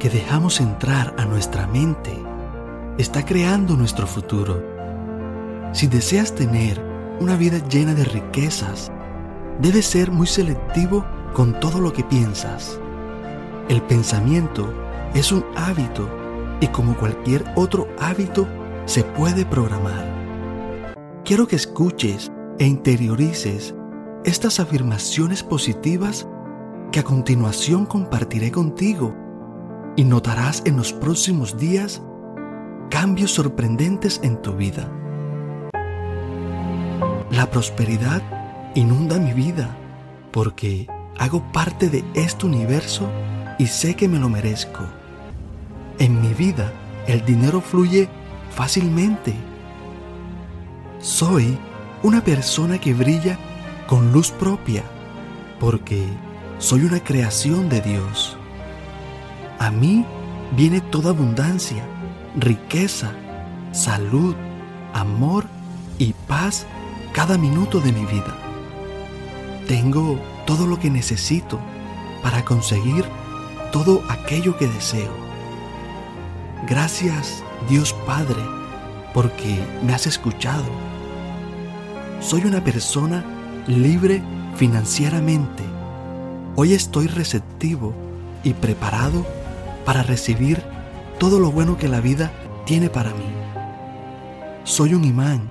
que dejamos entrar a nuestra mente está creando nuestro futuro. Si deseas tener una vida llena de riquezas, debes ser muy selectivo con todo lo que piensas. El pensamiento es un hábito y como cualquier otro hábito se puede programar. Quiero que escuches e interiorices estas afirmaciones positivas que a continuación compartiré contigo y notarás en los próximos días cambios sorprendentes en tu vida. La prosperidad inunda mi vida porque hago parte de este universo y sé que me lo merezco. En mi vida el dinero fluye fácilmente. Soy una persona que brilla con luz propia porque soy una creación de Dios. A mí viene toda abundancia, riqueza, salud, amor y paz cada minuto de mi vida. Tengo todo lo que necesito para conseguir todo aquello que deseo. Gracias Dios Padre porque me has escuchado. Soy una persona libre financieramente. Hoy estoy receptivo y preparado para recibir todo lo bueno que la vida tiene para mí. Soy un imán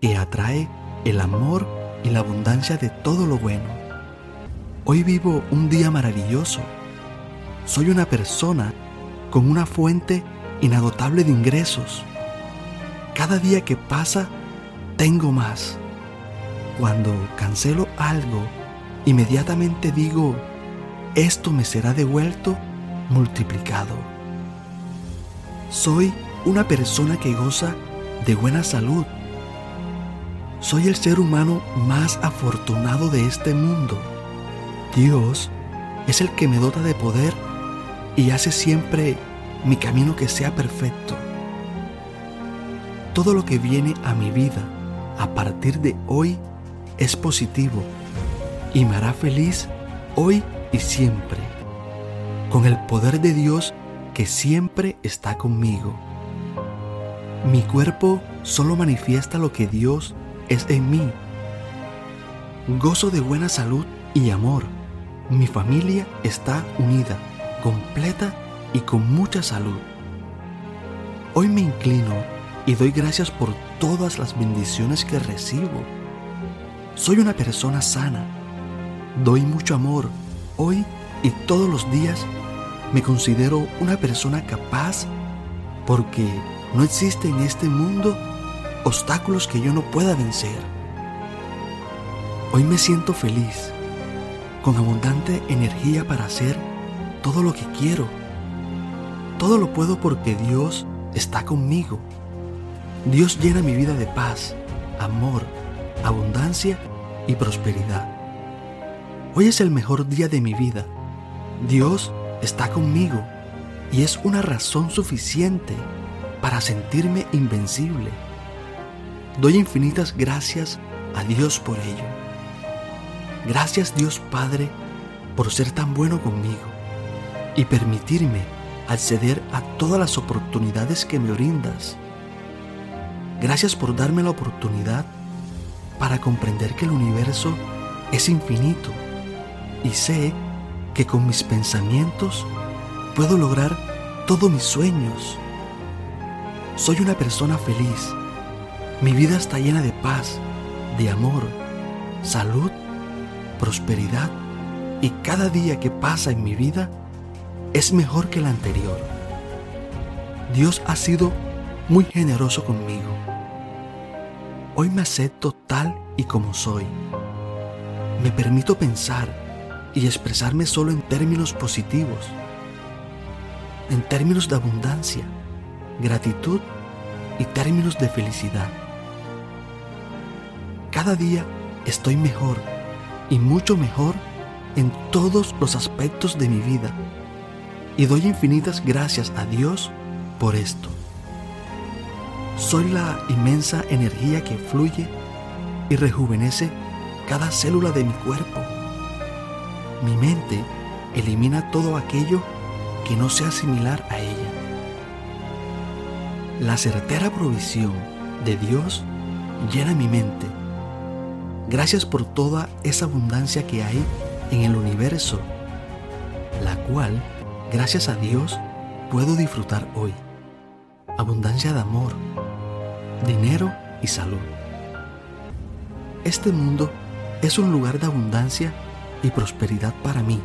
que atrae el amor y la abundancia de todo lo bueno. Hoy vivo un día maravilloso. Soy una persona con una fuente inagotable de ingresos. Cada día que pasa, tengo más. Cuando cancelo algo, inmediatamente digo, esto me será devuelto multiplicado. Soy una persona que goza de buena salud. Soy el ser humano más afortunado de este mundo. Dios es el que me dota de poder y hace siempre mi camino que sea perfecto. Todo lo que viene a mi vida a partir de hoy es positivo y me hará feliz hoy y siempre, con el poder de Dios que siempre está conmigo. Mi cuerpo solo manifiesta lo que Dios es en mí. Gozo de buena salud y amor. Mi familia está unida, completa y con mucha salud. Hoy me inclino y doy gracias por todas las bendiciones que recibo. Soy una persona sana. Doy mucho amor hoy y todos los días. Me considero una persona capaz porque no existe en este mundo obstáculos que yo no pueda vencer. Hoy me siento feliz, con abundante energía para hacer todo lo que quiero. Todo lo puedo porque Dios está conmigo. Dios llena mi vida de paz, amor, abundancia y prosperidad. Hoy es el mejor día de mi vida. Dios está conmigo y es una razón suficiente para sentirme invencible. Doy infinitas gracias a Dios por ello. Gracias Dios Padre por ser tan bueno conmigo y permitirme acceder a todas las oportunidades que me brindas. Gracias por darme la oportunidad para comprender que el universo es infinito y sé que con mis pensamientos puedo lograr todos mis sueños. Soy una persona feliz. Mi vida está llena de paz, de amor, salud, prosperidad y cada día que pasa en mi vida es mejor que el anterior. Dios ha sido muy generoso conmigo. Hoy me acepto tal y como soy. Me permito pensar y expresarme solo en términos positivos, en términos de abundancia, gratitud y términos de felicidad. Cada día estoy mejor y mucho mejor en todos los aspectos de mi vida y doy infinitas gracias a Dios por esto. Soy la inmensa energía que fluye y rejuvenece cada célula de mi cuerpo. Mi mente elimina todo aquello que no sea similar a ella. La certera provisión de Dios llena mi mente. Gracias por toda esa abundancia que hay en el universo, la cual gracias a Dios, puedo disfrutar hoy. Abundancia de amor, dinero y salud. Este mundo es un lugar de abundancia y prosperidad para mí.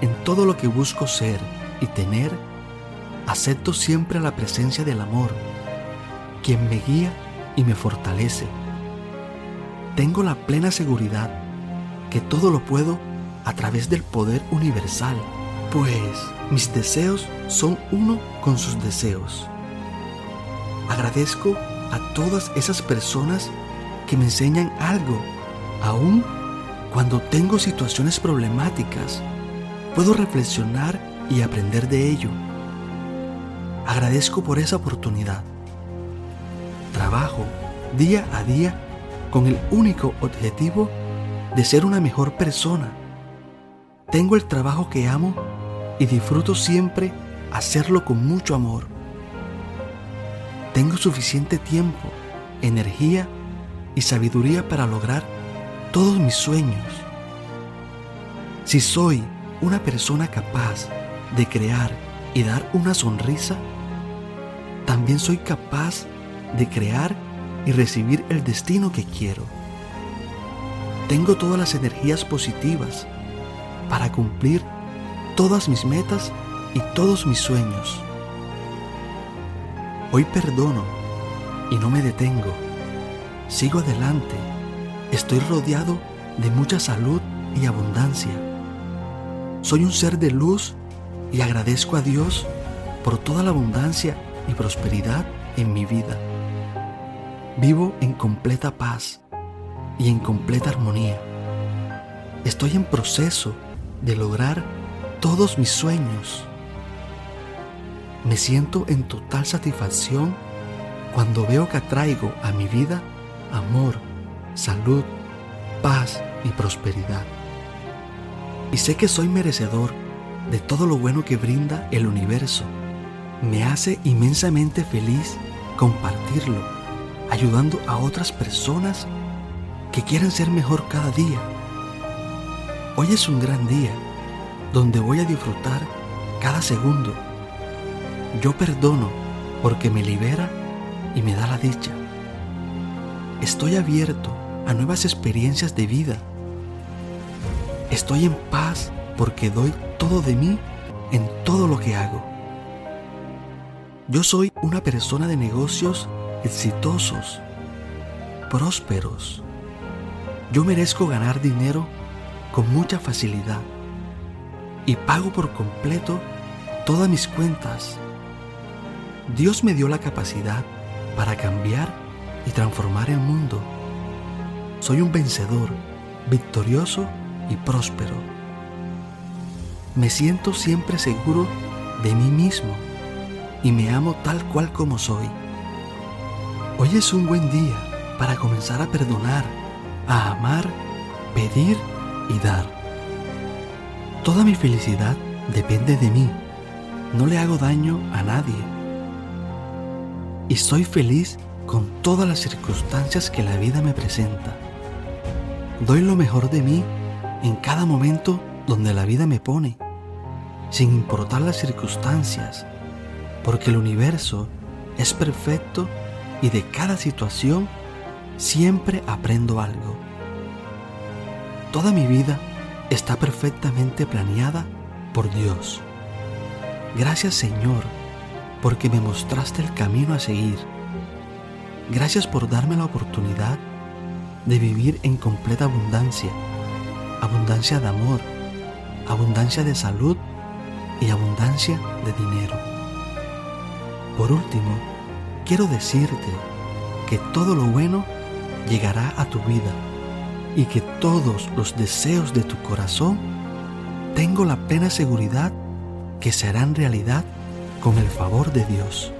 En todo lo que busco ser y tener, acepto siempre la presencia del amor, quien me guía y me fortalece. Tengo la plena seguridad que todo lo puedo a través del poder universal pues mis deseos son uno con sus deseos. Agradezco a todas esas personas que me enseñan algo, aun cuando tengo situaciones problemáticas. Puedo reflexionar y aprender de ello. Agradezco por esa oportunidad. Trabajo día a día con el único objetivo de ser una mejor persona. Tengo el trabajo que amo y disfruto siempre hacerlo con mucho amor. Tengo suficiente tiempo, energía y sabiduría para lograr todos mis sueños. Si soy una persona capaz de crear y dar una sonrisa, también soy capaz de crear y recibir el destino que quiero. Tengo todas las energías positivas para cumplir todas mis metas y todos mis sueños. Hoy perdono y no me detengo. Sigo adelante. Estoy rodeado de mucha salud y abundancia. Soy un ser de luz y agradezco a Dios por toda la abundancia y prosperidad en mi vida. Vivo en completa paz y en completa armonía. Estoy en proceso de lograr todos mis sueños. Me siento en total satisfacción cuando veo que atraigo a mi vida amor, salud, paz y prosperidad. Y sé que soy merecedor de todo lo bueno que brinda el universo. Me hace inmensamente feliz compartirlo, ayudando a otras personas que quieren ser mejor cada día. Hoy es un gran día donde voy a disfrutar cada segundo. Yo perdono porque me libera y me da la dicha. Estoy abierto a nuevas experiencias de vida. Estoy en paz porque doy todo de mí en todo lo que hago. Yo soy una persona de negocios exitosos, prósperos. Yo merezco ganar dinero con mucha facilidad y pago por completo todas mis cuentas. Dios me dio la capacidad para cambiar y transformar el mundo. Soy un vencedor, victorioso y próspero. Me siento siempre seguro de mí mismo y me amo tal cual como soy. Hoy es un buen día para comenzar a perdonar, a amar, pedir y dar. Toda mi felicidad depende de mí. No le hago daño a nadie. Y soy feliz con todas las circunstancias que la vida me presenta. Doy lo mejor de mí en cada momento donde la vida me pone, sin importar las circunstancias, porque el universo es perfecto y de cada situación siempre aprendo algo. Toda mi vida está perfectamente planeada por Dios. Gracias Señor, porque me mostraste el camino a seguir. Gracias por darme la oportunidad de vivir en completa abundancia, abundancia de amor, abundancia de salud y abundancia de dinero. Por último, quiero decirte que todo lo bueno llegará a tu vida y que todos los deseos de tu corazón tengo la plena seguridad que serán realidad con el favor de Dios.